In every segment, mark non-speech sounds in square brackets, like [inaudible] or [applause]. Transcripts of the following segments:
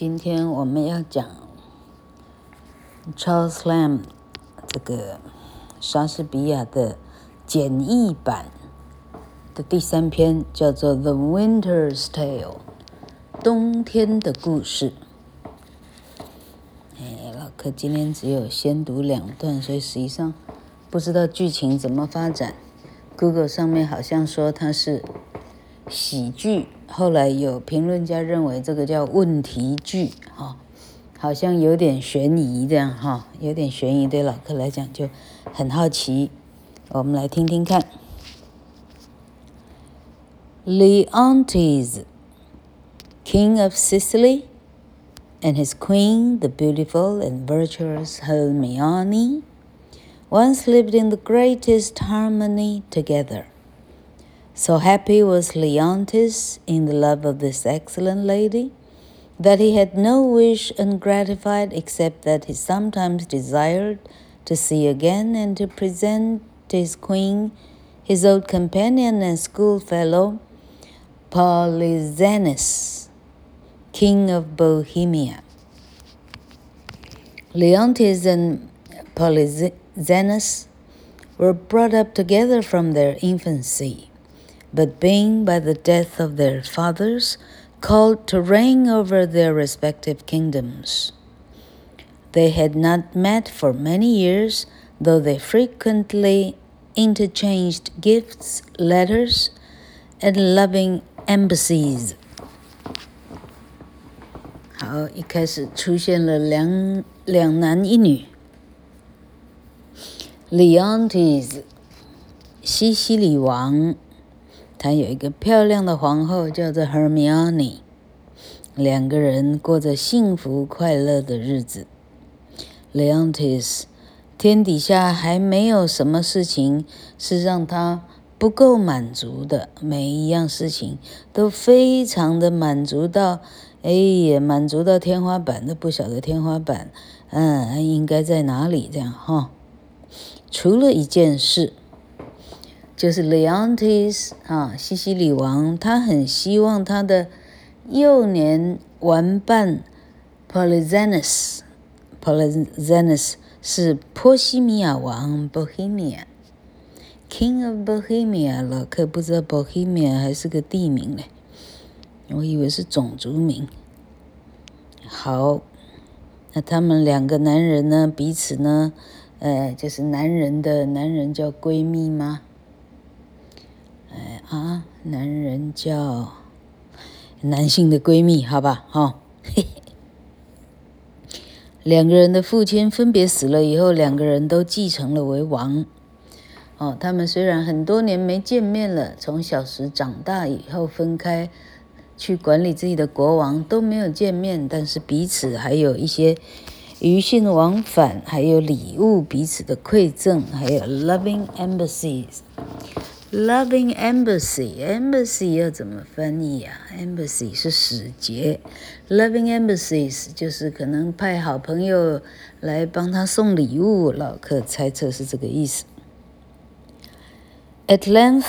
今天我们要讲 Charles Lamb 这个莎士比亚的简易版的第三篇，叫做《The Winter's Tale》冬天的故事。哎，老柯今天只有先读两段，所以实际上不知道剧情怎么发展。Google 上面好像说它是喜剧。后来有评论家认为这个叫问题句，哈，好像有点悬疑这样，哈，有点悬疑，对老客来讲就很好奇。我们来听听看。Leontes, king of Sicily, and his queen, the beautiful and virtuous Hermione, once lived in the greatest harmony together. So happy was Leontes in the love of this excellent lady that he had no wish ungratified except that he sometimes desired to see again and to present to his queen his old companion and schoolfellow Polyxenus, king of Bohemia. Leontes and Polyxenus were brought up together from their infancy but being by the death of their fathers called to reign over their respective kingdoms. They had not met for many years, though they frequently interchanged gifts, letters, and loving embassies. 好，一开始出现了两两男一女。Leontes，西西里王 他有一个漂亮的皇后，叫做 Hermione，两个人过着幸福快乐的日子。Leontes，天底下还没有什么事情是让他不够满足的，每一样事情都非常的满足到，哎呀，满足到天花板都不晓得天花板，嗯，应该在哪里这样哈？除了一件事。就是 Leontes 啊，西西里王，他很希望他的幼年玩伴 Polyxenus，Polyxenus 是波西米亚王 Bohemia，King of Bohemia 了，可不知道 Bohemia 还是个地名嘞，我以为是种族名。好，那他们两个男人呢，彼此呢，呃，就是男人的男人叫闺蜜吗？哎啊，男人叫男性的闺蜜，好吧，哈，嘿 [laughs] 嘿两个人的父亲分别死了以后，两个人都继承了为王。哦，他们虽然很多年没见面了，从小时长大以后分开去管理自己的国王都没有见面，但是彼此还有一些余信往返，还有礼物彼此的馈赠，还有 loving embassies。Loving embassy, 要怎么翻译啊？embassy 是使节，loving embassies 就是可能派好朋友来帮他送礼物。老客猜测是这个意思。At length,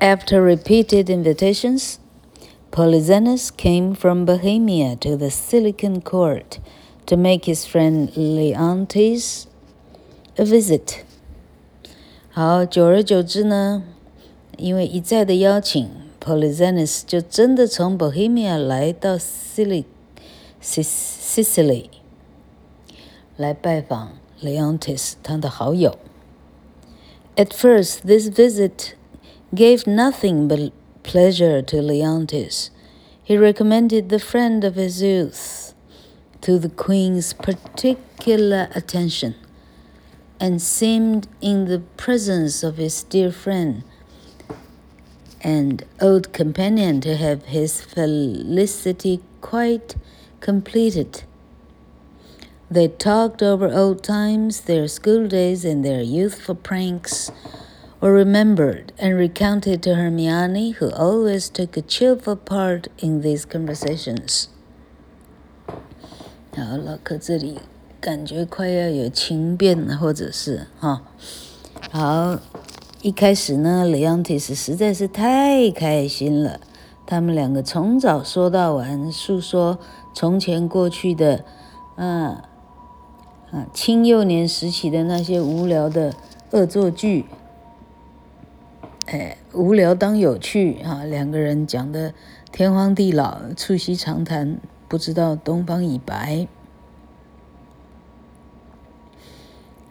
after repeated invitations, Polixenes came from Bohemia to the Sicilian Court to make his friend Leontes a visit. 好，久而久之呢。因为一再的邀请，Polyxenus 就真的从 Bohemia 来到 Sicily，来拜访 Leontes 他的好友。At first, this visit gave nothing but pleasure to Leontes. He recommended the friend of his youth to the queen's particular attention, and seemed in the presence of his dear friend and old companion to have his felicity quite completed. They talked over old times, their school days, and their youthful pranks were remembered and recounted to Hermione, who always took a cheerful part in these conversations. 好，老柯这里感觉快要有情变了，或者是哈，好， 一开始呢，雷昂提斯实在是太开心了，他们两个从早说到晚，诉说从前过去的，啊啊，青幼年时期的那些无聊的恶作剧。哎，无聊当有趣啊！两个人讲的天荒地老，促膝长谈，不知道东方已白。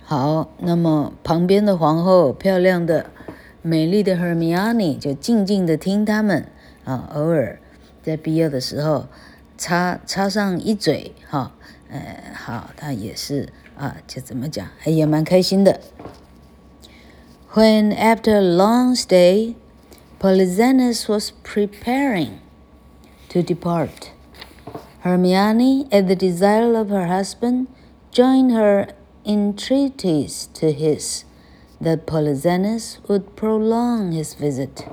好，那么旁边的皇后，漂亮的、美丽的 Hermione 就静静的听他们啊，偶尔在必要的时候插插上一嘴哈。呃，好，他也是啊，就怎么讲，也蛮开心的。When, after a long stay, Polyxenus was preparing to depart, Hermione, at the desire of her husband, joined her entreaties to his that Polyxenus would prolong his visit.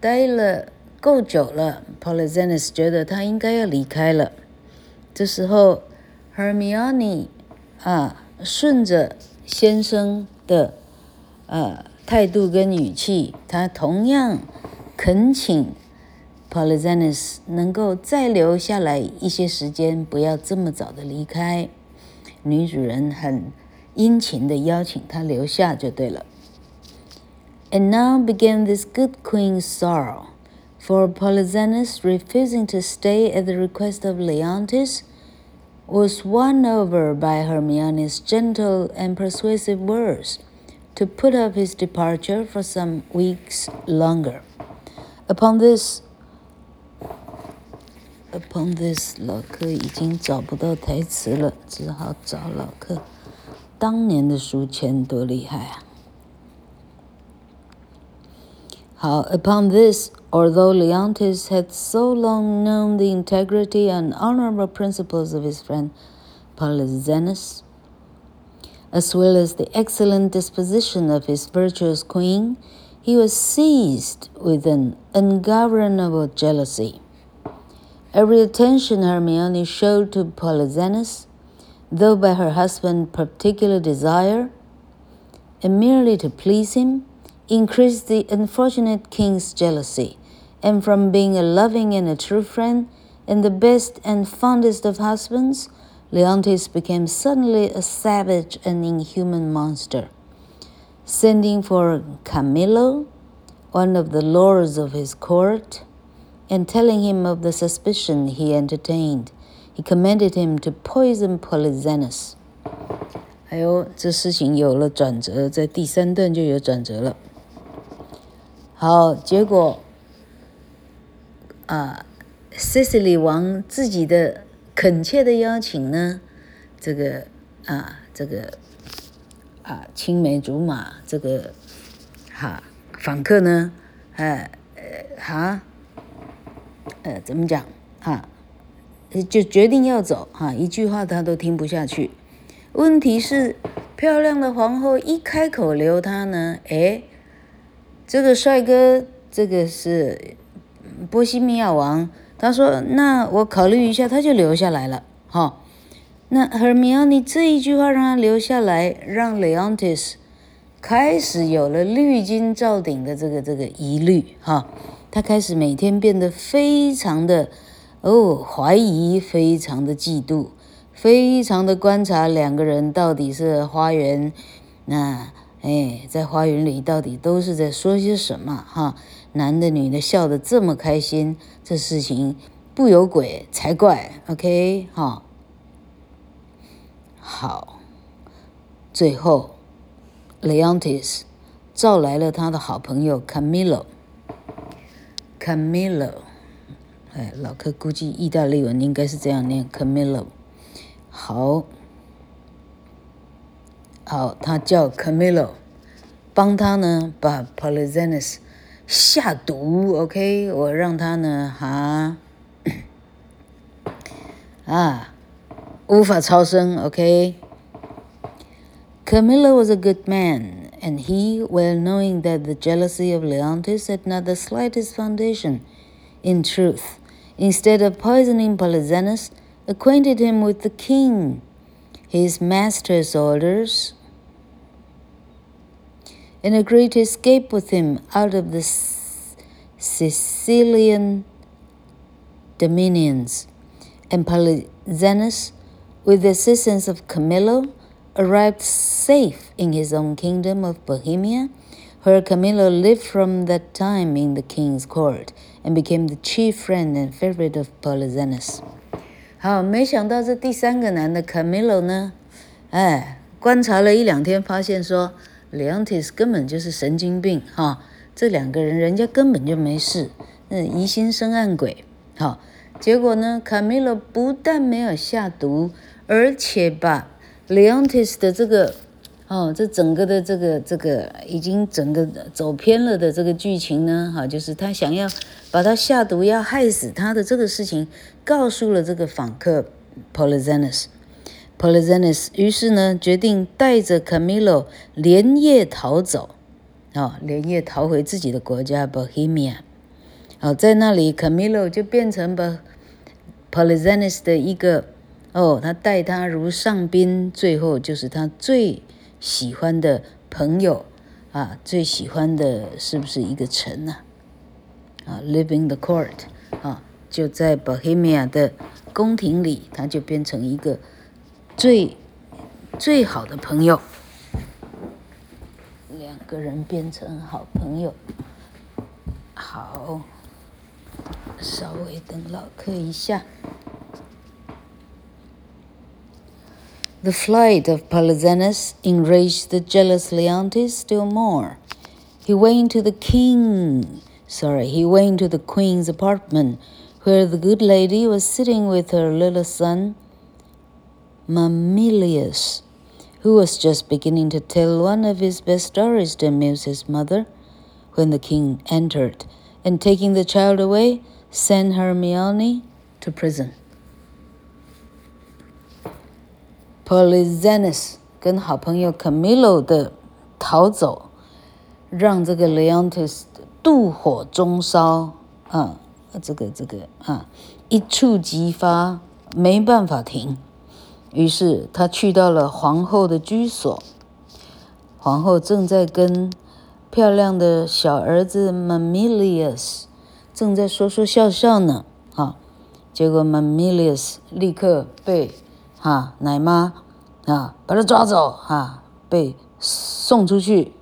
待了够久了，Polyxenus 觉得他应该要离开了。这时候，Hermione 啊，顺着先生的呃，态度跟语气，他同样恳请 Polyxenus 能够再留下来一些时间，不要这么早的离开。女主人很殷勤的邀请他留下就对了。And now began this good queen's sorrow, for Polyxenus refusing to stay at the request of Leontis was won over by Hermione's gentle and persuasive words to put up his departure for some weeks longer. Upon this, upon this，老柯已经找不到台词了，只好找老柯。当年的书签多厉害啊！好，upon this, although Leontis had so long known the integrity and honorable principles of his friend Polyxenus, as well as the excellent disposition of his virtuous queen, he was seized with an ungovernable jealousy. Every attention Hermione showed to Polyxenus, though by her husband's particular desire, and merely to please him, increased the unfortunate king's jealousy, and from being a loving and a true friend, and the best and fondest of husbands, Leontes became suddenly a savage and inhuman monster. Sending for Camillo, one of the lords of his court, and telling him of the suspicion he entertained, he commanded him to poison Polyxenus. 哎呦，这事情有了转折，在第三段就有转折了。好，结果啊，，Sicily 王自己的恳切的邀请呢，这个啊，这个啊，青梅竹马，这个哈访客呢，哎呃哈，呃怎么讲啊？就决定要走哈，一句话他都听不下去。问题是，漂亮的皇后一开口留他呢，哎，这个帅哥，这个是波西米亚王。他说：“那我考虑一下，他就留下来了。哈，那 Hermione 这一句话让他留下来，让 Leontis 开始有了绿金罩顶的这个这个疑虑。哈，他开始每天变得非常的哦怀疑，非常的嫉妒，非常的观察两个人到底是花园那哎，在花园里到底都是在说些什么？哈。”男的女的笑得这么开心，这事情不有鬼才怪。OK，哈，好，最后，Leontis 召来了他的好朋友 Camillo。Camillo，哎，老柯估计意大利文应该是这样念 Camillo。好，好，他叫 Camillo，帮他呢把 Polyxenus。下毒，OK，我让他呢，哈，啊，无法超生，OK。Camillo was a good man, and he, well knowing that the jealousy of Leontes had not the slightest foundation in truth, instead of poisoning Polyxenus, acquainted him with the king, his master's orders, and agreed to escape with him out of the Sicilian dominions, and Polyxenus, with the assistance of Camillo, arrived safe in his own kingdom of Bohemia, her Camillo lived from that time in the king's court and became the chief friend and favorite of Polyxenus. 好，没想到这第三个男的 Camillo 呢，哎，观察了一两天，发现说 Leontis 根本就是神经病哈。这两个人，人家根本就没事，嗯，疑心生暗鬼，好，结果呢，，Camillo 不但没有下毒，而且把 Leontis 的这个，哦，这整个的这个这个已经整个走偏了的这个剧情呢，哈，就是他想要把他下毒，要害死他的这个事情，告诉了这个访客 Polizenus Polizenus 于是呢，决定带着 Camilo 连夜逃走。哦，连夜逃回自己的国家 Bohemia。哦，在那里，Camilo 就变成了 Polyxenus 的一个哦，他待他如上宾，最后就是他最喜欢的朋友啊，最喜欢的是不是一个城呢？啊，Living the court 啊，就在 Bohemia 的宫廷里，他就变成一个最最好的朋友。两个人变成好朋友。好，稍微等老客一下。The flight of Polyxenus enraged the jealous Leontes still more. He went to the king, sorry, he went to the queen's apartment, where the good lady was sitting with her little son, Mamillius who was just beginning to tell one of his best stories to amuse his mother, when the king entered, and taking the child away, sent Hermione to prison. Polyxenes 跟好朋友 Camillo 的逃走，让这个 Leontes 妒火中烧啊，这个这个啊，一触即发，没办法停。于是他去到了皇后的居所，皇后正在跟漂亮的小儿子 Mamilius 正在说说笑笑呢。啊，结果 Mamilius 立刻被啊，奶妈啊，把他抓走啊，被送出去。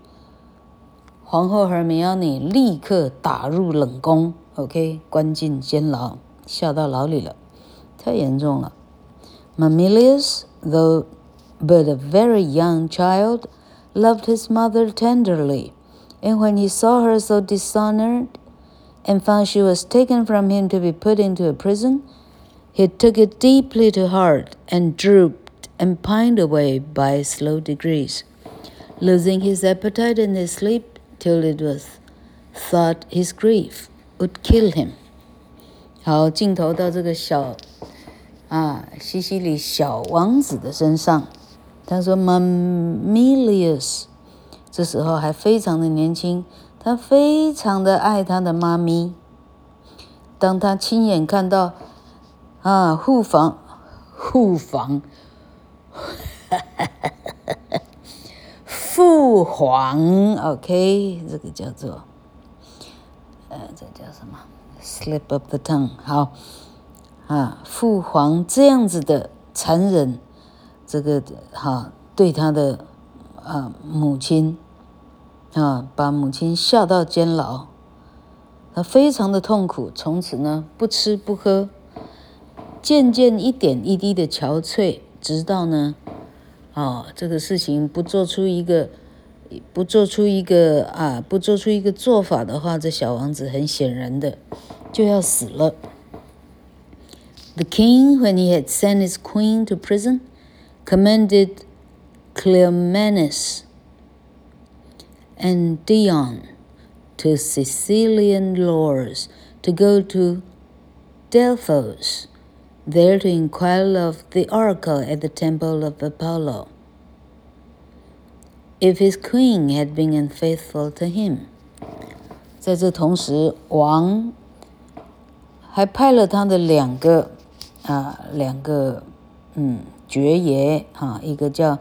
皇后和米奥尼立刻打入冷宫，OK，关进监牢，下到牢里了，太严重了。Mamillius, though but a very young child, loved his mother tenderly, and when he saw her so dishonored and found she was taken from him to be put into a prison, he took it deeply to heart and drooped and pined away by slow degrees, losing his appetite and his sleep till it was thought his grief would kill him. 好，镜头到这个小啊，西西里小王子的身上，他说：“Mamilius，这时候还非常的年轻，他非常的爱他的妈咪。当他亲眼看到 啊，护房，护房，父皇，OK，这个叫做，呃，这叫什么？Slip of the tongue，好。”啊，父皇这样子的残忍，这个哈对他的啊母亲啊，把母亲下到监牢，他非常的痛苦，从此呢不吃不喝，渐渐一点一滴的憔悴，直到呢，哦这个事情不做出一个不做出一个啊不做出一个做法的话，这小王子很显然的就要死了。The king, when he had sent his queen to prison, commended Cleomenes and Dion to Sicilian lords to go to Delphos, there to inquire of the oracle at the temple of Apollo, if his queen had been unfaithful to him. 在这同时，王还派了他的两个啊，两个嗯爵爷哈，一个叫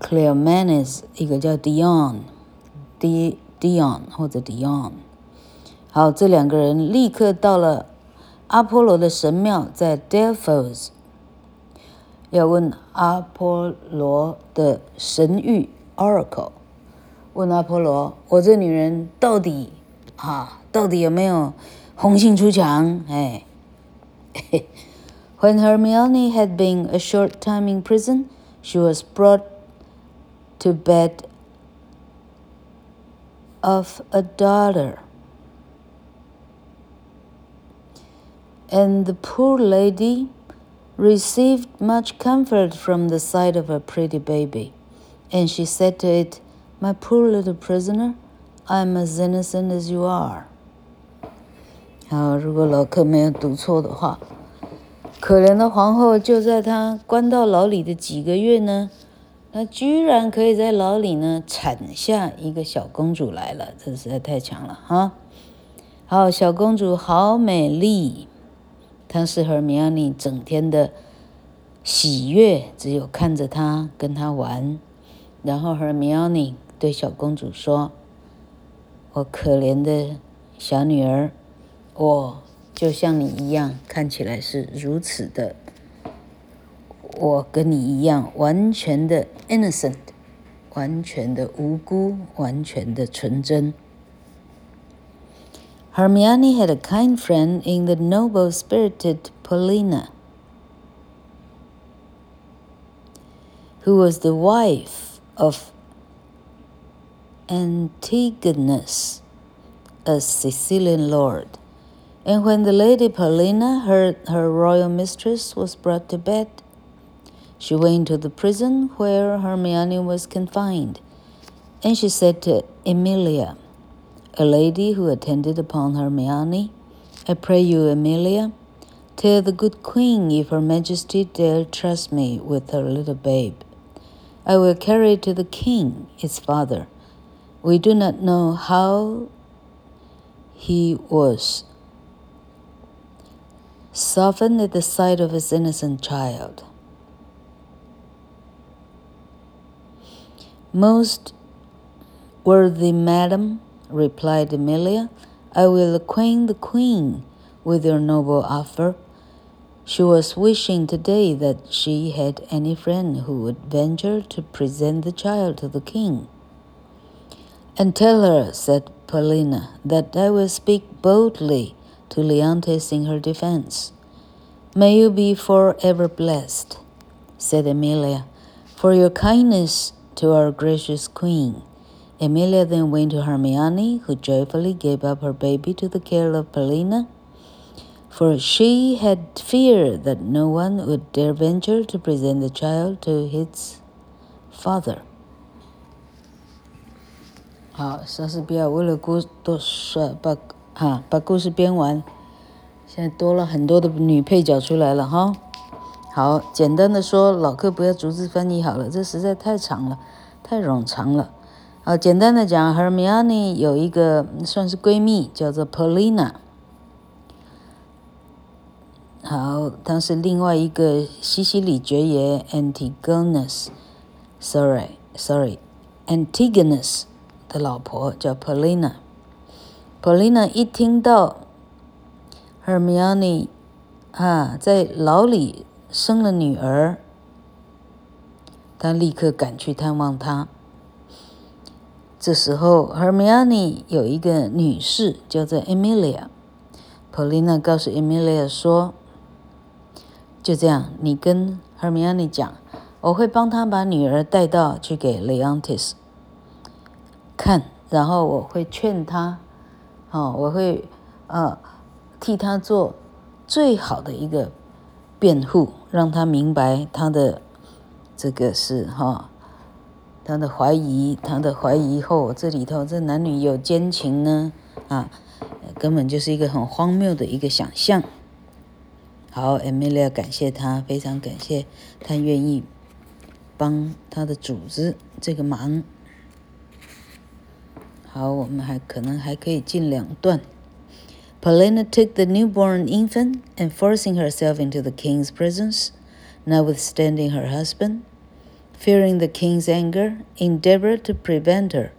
Cleomenes，一个叫 Dion，D Dion 或者 Dion， 好，这两个人立刻到了 阿波罗的神庙，在 Delphos，要问阿波罗的神谕 Oracle，问阿波罗：“我这女人到底啊，到底有没有红杏出墙？”哎。When Hermione had been a short time in prison, she was brought to bed of a daughter. And the poor lady received much comfort from the sight of a pretty baby. And she said to it, My poor little prisoner, I am as innocent as you are. 好，如果老客没有读错的话。可怜的皇后就在她关到牢里的几个月呢，她居然可以在牢里呢产下一个小公主来了，这实在太强了哈！好，小公主好美丽， 她是 Hermione 整天的喜悦，只有看着她跟她玩。然后 Hermione 对小公主说：“我可怜的小女儿，我。”就像你一样，看起来是如此的，我跟你一样，完全的 innocent，完全的无辜，完全的纯真。Hermione had a kind friend in the noble-spirited Paulina, who was the wife of Antigonus, a Sicilian lord. And when the Lady Paulina heard her royal mistress was brought to bed, she went to the prison where Hermione was confined, and she said to Emilia, a lady who attended upon Hermione, I pray you, Emilia, tell the good queen if her majesty dare trust me with her little babe. I will carry it to the king, its father. We do not know how he was softened at the sight of his innocent child. Most worthy madam, replied Emilia, I will acquaint the queen with your noble offer. She was wishing today that she had any friend who would venture to present the child to the king. And tell her, said Paulina, that I will speak boldly to Leontes in her defense. May you be forever blessed, said Emilia, for your kindness to our gracious queen. Emilia then went to Hermione, who joyfully gave up her baby to the care of Paulina, for she had feared that no one would dare venture to present the child to its father. 好，莎士比亚为了故多说把哈把故事编完，现在多了很多的女配角出来了哈。好，简单的说，老客不要逐字翻译好了，这实在太长了，太冗长了。好，简单的讲，Hermione 有一个算是闺蜜，叫做 Paulina。好，她是另外一个西西里爵爷 Antigonus，sorry，sorry，Antigonus 的老婆叫 Paulina。Paulina 一听到 Hermione 啊在牢里生了女儿，她立刻赶去探望她。这时候，Hermione 有一个女士叫做 Emilia。Paulina 告诉 Emilia 说：“就这样，你跟 Hermione 讲，我会帮她把女儿带到去给 Leontis 看，然后我会劝她。”哦，我会呃替他做最好的一个辩护，让他明白他的这个是哈，他的怀疑，他的怀疑后，这里头这男女有奸情呢，啊，根本就是一个很荒谬的一个想象。好，Emilia 感谢他，非常感谢他愿意帮他的组织这个忙。好，我们还可能还可以进两段。Paulina took the newborn infant and forcing herself into the king's presence, notwithstanding her husband fearing the king's anger, endeavored to prevent her.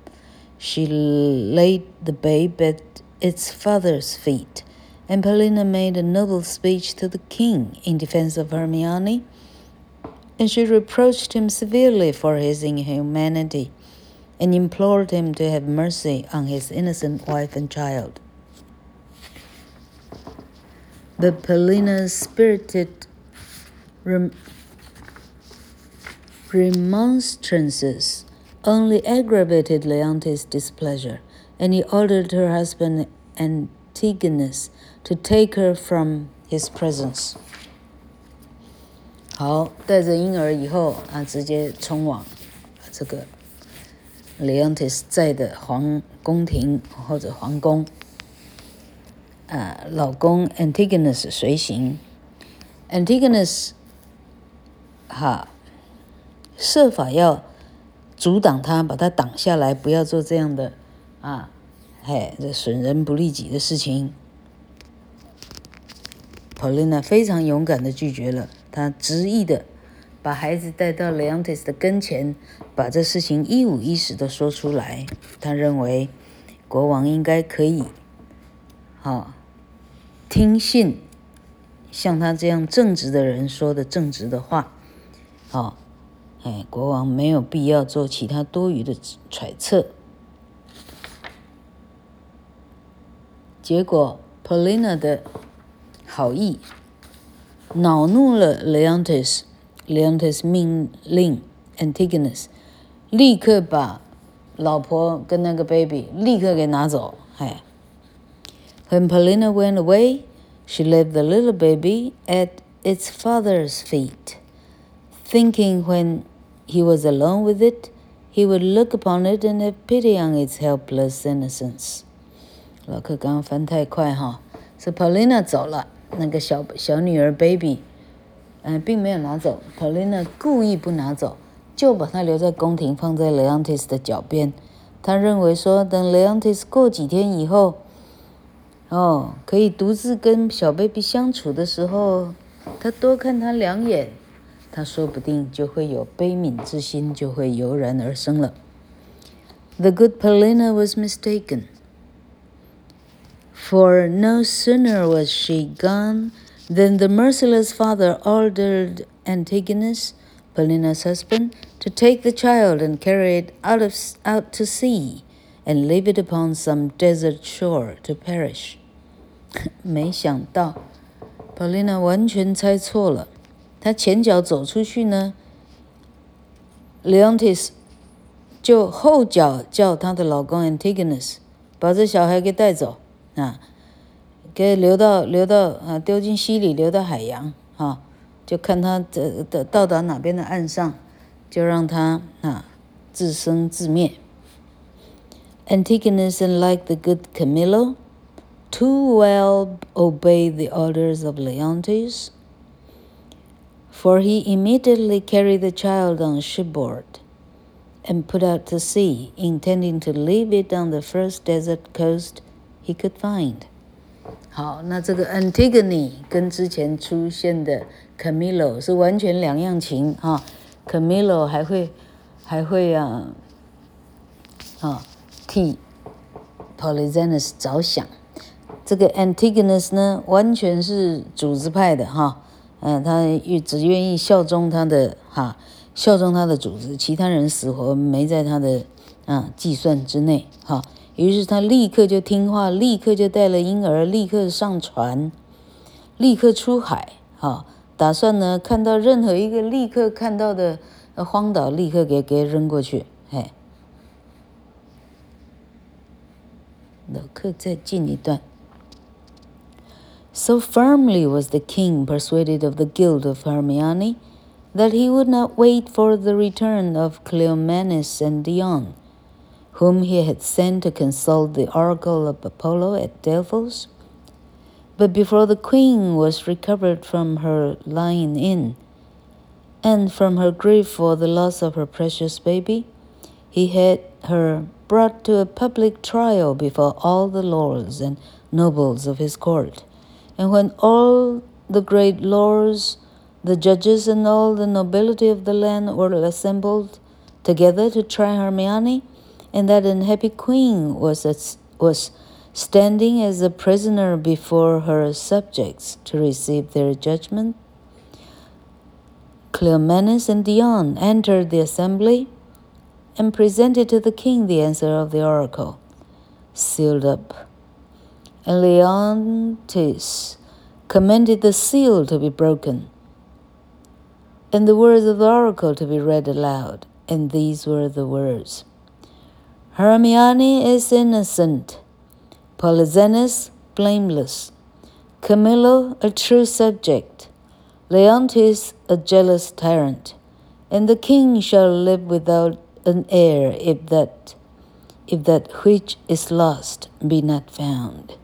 She laid the babe at its father's feet, and Paulina made a noble speech to the king in defense of Hermione, and she reproached him severely for his inhumanity, and implored him to have mercy on his innocent wife and child. But Paulina's spirited rem remonstrances only aggravated Leontes' displeasure, and he ordered her husband Antigonus to take her from his presence. 好，带着婴儿以后啊，直接冲往这个 Leontes 在的皇宫廷或者皇宫。啊，老公 Antigonus 随行，Antigonus 哈 设法要阻挡他，把他挡下来，不要做这样的啊，嘿，这损人不利己的事情。Paulina 非常勇敢的拒绝了，她执意的把孩子带到 Leontes 的跟前，把这事情一五一十的说出来。她认为国王应该可以，好听信像他这样正直的人说的正直的话，好。哎，国王没有必要做其他多余的揣测。结果，Paulina 的好意恼怒了 Leontes。Leontes 命令 Antigonus 立刻把老婆跟那个 baby 立刻给拿走。哎，When Paulina went away, she left the little baby at its father's feet, thinking when he was alone with it, he would look upon it and have pity on its helpless innocence. 老客刚翻太快哈，是 Paulina 走了，那个小小女儿 baby，嗯、并没有拿走，Paulina 故意不拿走，就把它留在宫廷，放在 Leontis 的脚边。他认为说，等 Leontis 过几天以后，哦，可以独自跟小 baby 相处的时候，他多看他两眼。他说不定就会有悲悯之心，就会油然而生了。The good Paulina was mistaken, for no sooner was she gone than the merciless father ordered Antigonus, Paulina's husband, to take the child and carry it out, of, out to sea and leave it upon some desert shore to perish. [laughs] 没想到，Paulina 完全猜错了。他前脚走出去呢，Leontis 就后脚叫他的老公 Antigonus 把这小孩给带走啊，给留到留到啊丢进溪里，流到海洋啊，就看他的的到达哪边的岸上，就让他啊自生自灭。Antigonus, unlike the good Camillo, too well obeyed the orders of Leontes for he immediately carried the child on shipboard and put out to sea, intending to leave it on the first desert coast he could find. 好，那这个 Antigone 跟之前出现的 Camillo 是完全两样情啊。Camillo 还会还会啊啊替 Polyxenus 着想，这个 Antigonus 呢完全是组织派的哈。嗯，他愿只愿意效忠他的哈，效忠他的组织，其他人死活没在他的啊计算之内哈。于是他立刻就听话，立刻就带了婴儿，立刻上船，立刻出海哈，打算呢看到任何一个立刻看到的荒岛，立刻给给扔过去。嘿，老客再进一段。So firmly was the king persuaded of the guilt of Hermione that he would not wait for the return of Cleomenes and Dion, whom he had sent to consult the oracle of Apollo at Delphos. But before the queen was recovered from her lying in, and from her grief for the loss of her precious baby, he had her brought to a public trial before all the lords and nobles of his court and when all the great lords, the judges, and all the nobility of the land were assembled together to try Hermione, and that unhappy queen was, was standing as a prisoner before her subjects to receive their judgment. Cleomenes and Dion entered the assembly and presented to the king the answer of the oracle, sealed up. And Leontes commanded the seal to be broken and the words of the oracle to be read aloud. And these were the words Hermione is innocent, Polixenes blameless, Camillo a true subject, Leontes a jealous tyrant, and the king shall live without an heir if that if that which is lost be not found.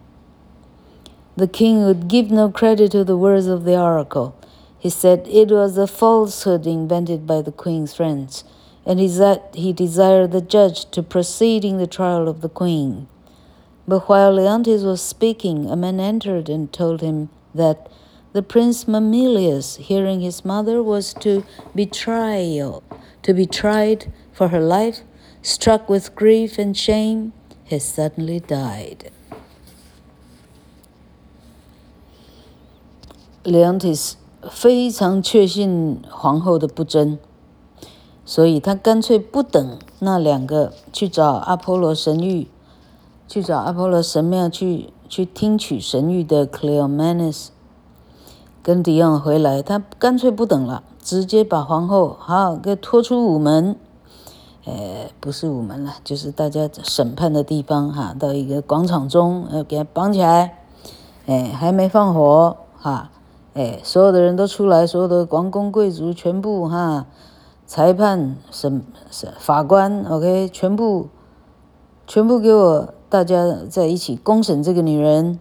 The king would give no credit to the words of the oracle. He said it was a falsehood invented by the queen's friends and he that he desired the judge to proceed in the trial of the queen. But while Leontes was speaking, a man entered and told him that the prince Mamillius, hearing his mother was to be trial, to be tried for her life, struck with grief and shame, has suddenly died. Leontes 非常确信皇后的不贞。所以他干脆不等那两个去找阿波罗神谕，去找阿波罗神庙去去听取神谕的 Cleomenes 跟迪昂回来，他干脆不等了，直接把皇后好给拖出午门，呃，不是午门了，就是大家审判的地方哈，到一个广场中，呃给他绑起来，哎，还没放火哈，哎，所有的人都出来，所有的王公贵族全部哈。裁判、审审法官，OK，全部全部给我，大家在一起公审这个女人。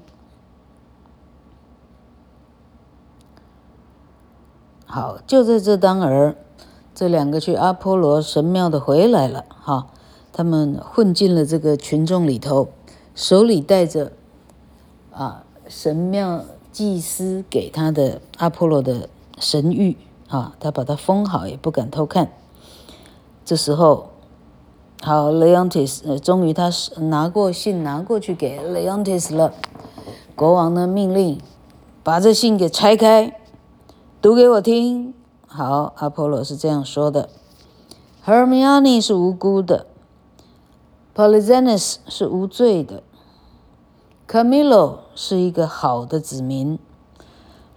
好，就在这当儿，这两个去阿波罗神庙的回来了，哈，他们混进了这个群众里头，手里带着啊神庙祭司给他的阿波罗的神谕。啊，他把它封好，也不敢偷看。这时候，好，Leontes，呃，终于他是拿过信拿过去给 Leontes 了。国王呢命令把这信给拆开，读给我听。好，阿波罗是这样说的：Hermione 是无辜的，Polyxenes 是无罪的，Camillo 是一个好的子民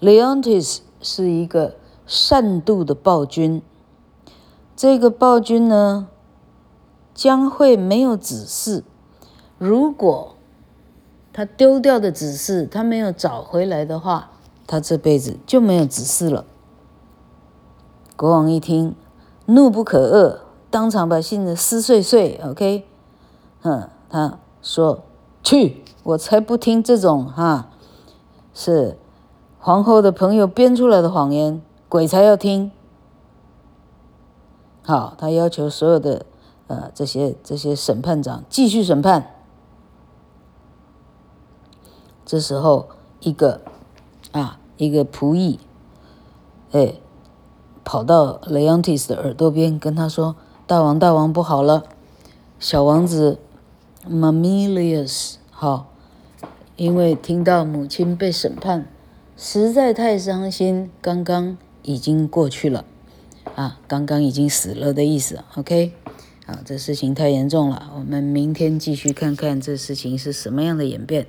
，Leontes 是一个。善妒的暴君，这个暴君呢，将会没有子嗣。如果他丢掉的子嗣他没有找回来的话，他这辈子就没有子嗣了。国王一听，怒不可遏，当场把信子撕碎碎。OK，哼，他说：“去，我才不听这种哈，是皇后的朋友编出来的谎言。”鬼才要听，好，他要求所有的呃这些这些审判长继续审判。这时候，一个啊一个仆役，哎，跑到雷昂蒂斯的耳朵边跟他说：“大王，大王不好了，小王子 Mamilius 好，因为听到母亲被审判，实在太伤心，刚刚。”已经过去了，啊，刚刚已经死了的意思，OK，好，这事情太严重了，我们明天继续看看这事情是什么样的演变。